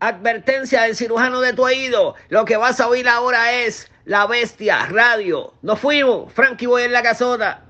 Advertencia del cirujano de tu oído. Lo que vas a oír ahora es La Bestia Radio. Nos fuimos. Frankie voy en la casota.